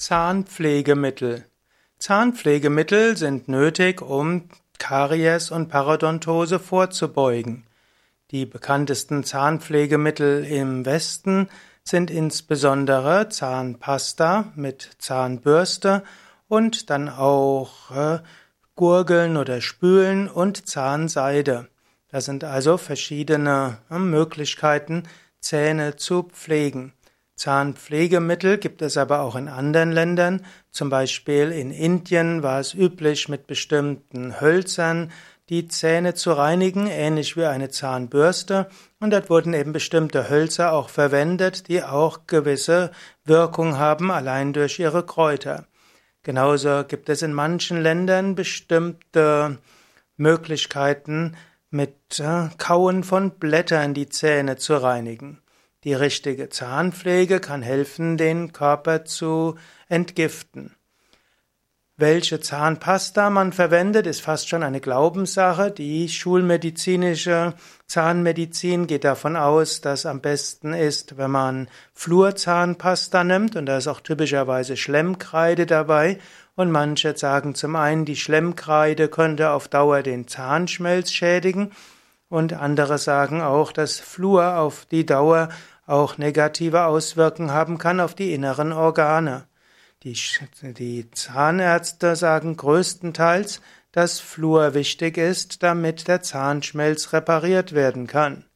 Zahnpflegemittel. Zahnpflegemittel sind nötig, um Karies und Parodontose vorzubeugen. Die bekanntesten Zahnpflegemittel im Westen sind insbesondere Zahnpasta mit Zahnbürste und dann auch äh, Gurgeln oder Spülen und Zahnseide. Das sind also verschiedene äh, Möglichkeiten, Zähne zu pflegen. Zahnpflegemittel gibt es aber auch in anderen Ländern. Zum Beispiel in Indien war es üblich, mit bestimmten Hölzern die Zähne zu reinigen, ähnlich wie eine Zahnbürste. Und dort wurden eben bestimmte Hölzer auch verwendet, die auch gewisse Wirkung haben, allein durch ihre Kräuter. Genauso gibt es in manchen Ländern bestimmte Möglichkeiten, mit äh, Kauen von Blättern die Zähne zu reinigen. Die richtige Zahnpflege kann helfen, den Körper zu entgiften. Welche Zahnpasta man verwendet, ist fast schon eine Glaubenssache. Die schulmedizinische Zahnmedizin geht davon aus, dass am besten ist, wenn man Flurzahnpasta nimmt und da ist auch typischerweise Schlemmkreide dabei. Und manche sagen zum einen, die Schlemmkreide könnte auf Dauer den Zahnschmelz schädigen und andere sagen auch, dass Flur auf die Dauer auch negative Auswirkungen haben kann auf die inneren Organe. Die, die Zahnärzte sagen größtenteils, dass Flur wichtig ist, damit der Zahnschmelz repariert werden kann.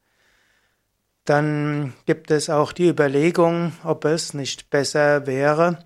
Dann gibt es auch die Überlegung, ob es nicht besser wäre,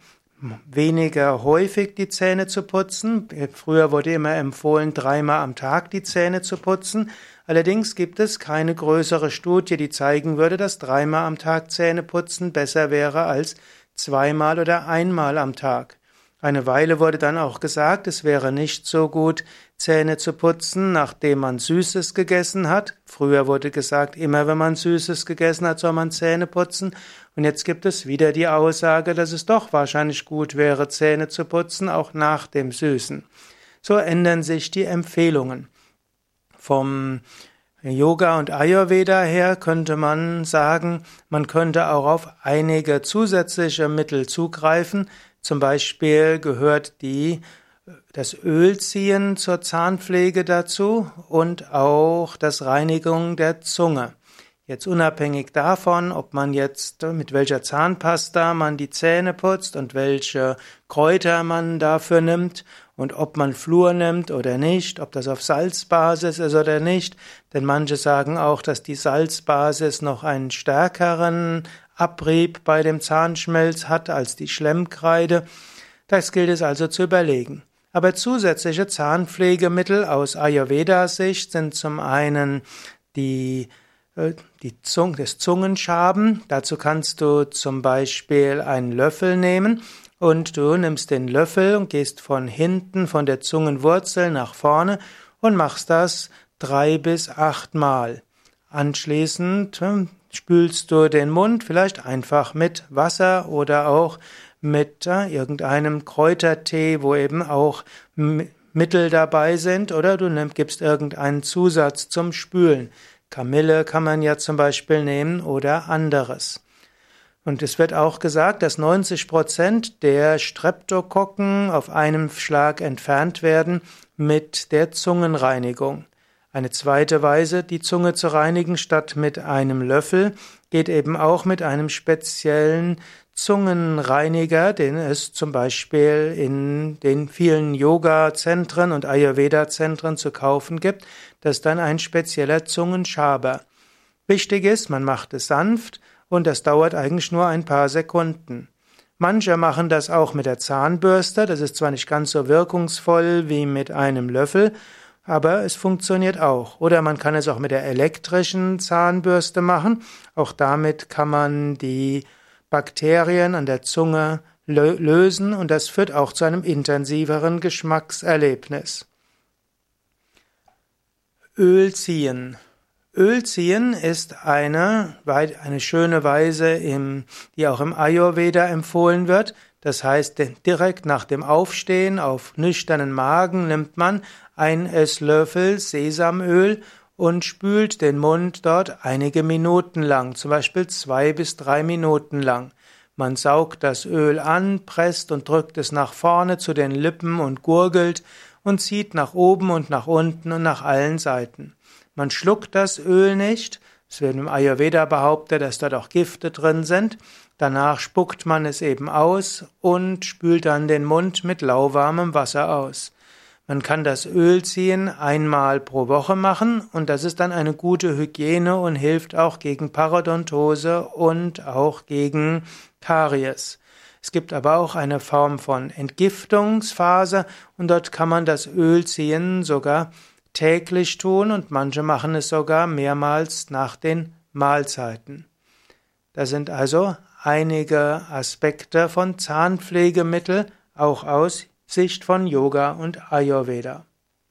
weniger häufig die Zähne zu putzen. Früher wurde immer empfohlen, dreimal am Tag die Zähne zu putzen. Allerdings gibt es keine größere Studie, die zeigen würde, dass dreimal am Tag Zähne putzen besser wäre als zweimal oder einmal am Tag. Eine Weile wurde dann auch gesagt, es wäre nicht so gut, Zähne zu putzen, nachdem man Süßes gegessen hat. Früher wurde gesagt, immer wenn man Süßes gegessen hat, soll man Zähne putzen. Und jetzt gibt es wieder die Aussage, dass es doch wahrscheinlich gut wäre, Zähne zu putzen, auch nach dem Süßen. So ändern sich die Empfehlungen. Vom Yoga und Ayurveda her könnte man sagen, man könnte auch auf einige zusätzliche Mittel zugreifen. Zum Beispiel gehört die, das Ölziehen zur Zahnpflege dazu und auch das Reinigung der Zunge. Jetzt unabhängig davon, ob man jetzt mit welcher Zahnpasta man die Zähne putzt und welche Kräuter man dafür nimmt und ob man Flur nimmt oder nicht, ob das auf Salzbasis ist oder nicht, denn manche sagen auch, dass die Salzbasis noch einen stärkeren Abrieb bei dem Zahnschmelz hat als die Schlemmkreide. Das gilt es also zu überlegen. Aber zusätzliche Zahnpflegemittel aus Ayurveda-Sicht sind zum einen die äh, die Zung, das Zungenschaben. Dazu kannst du zum Beispiel einen Löffel nehmen und du nimmst den Löffel und gehst von hinten von der Zungenwurzel nach vorne und machst das drei bis acht Mal. Anschließend äh, spülst du den Mund vielleicht einfach mit Wasser oder auch mit äh, irgendeinem Kräutertee, wo eben auch Mittel dabei sind, oder du nimm, gibst irgendeinen Zusatz zum Spülen. Kamille kann man ja zum Beispiel nehmen oder anderes. Und es wird auch gesagt, dass 90 Prozent der Streptokokken auf einem Schlag entfernt werden mit der Zungenreinigung. Eine zweite Weise, die Zunge zu reinigen, statt mit einem Löffel, geht eben auch mit einem speziellen Zungenreiniger, den es zum Beispiel in den vielen Yoga-Zentren und Ayurveda-Zentren zu kaufen gibt. Das ist dann ein spezieller Zungenschaber. Wichtig ist, man macht es sanft und das dauert eigentlich nur ein paar Sekunden. Manche machen das auch mit der Zahnbürste, das ist zwar nicht ganz so wirkungsvoll wie mit einem Löffel, aber es funktioniert auch. Oder man kann es auch mit der elektrischen Zahnbürste machen. Auch damit kann man die Bakterien an der Zunge lösen und das führt auch zu einem intensiveren Geschmackserlebnis. Ölziehen. Ölziehen ist eine, eine schöne Weise, die auch im Ayurveda empfohlen wird. Das heißt, direkt nach dem Aufstehen auf nüchternen Magen nimmt man ein Esslöffel Sesamöl und spült den Mund dort einige Minuten lang, zum Beispiel zwei bis drei Minuten lang. Man saugt das Öl an, presst und drückt es nach vorne zu den Lippen und gurgelt und zieht nach oben und nach unten und nach allen Seiten. Man schluckt das Öl nicht. Es wird im Ayurveda behauptet, dass dort auch Gifte drin sind. Danach spuckt man es eben aus und spült dann den Mund mit lauwarmem Wasser aus. Man kann das Öl ziehen einmal pro Woche machen und das ist dann eine gute Hygiene und hilft auch gegen Parodontose und auch gegen Karies. Es gibt aber auch eine Form von Entgiftungsphase und dort kann man das Öl ziehen sogar täglich tun und manche machen es sogar mehrmals nach den Mahlzeiten. Das sind also einige Aspekte von Zahnpflegemittel, auch aus Sicht von Yoga und Ayurveda.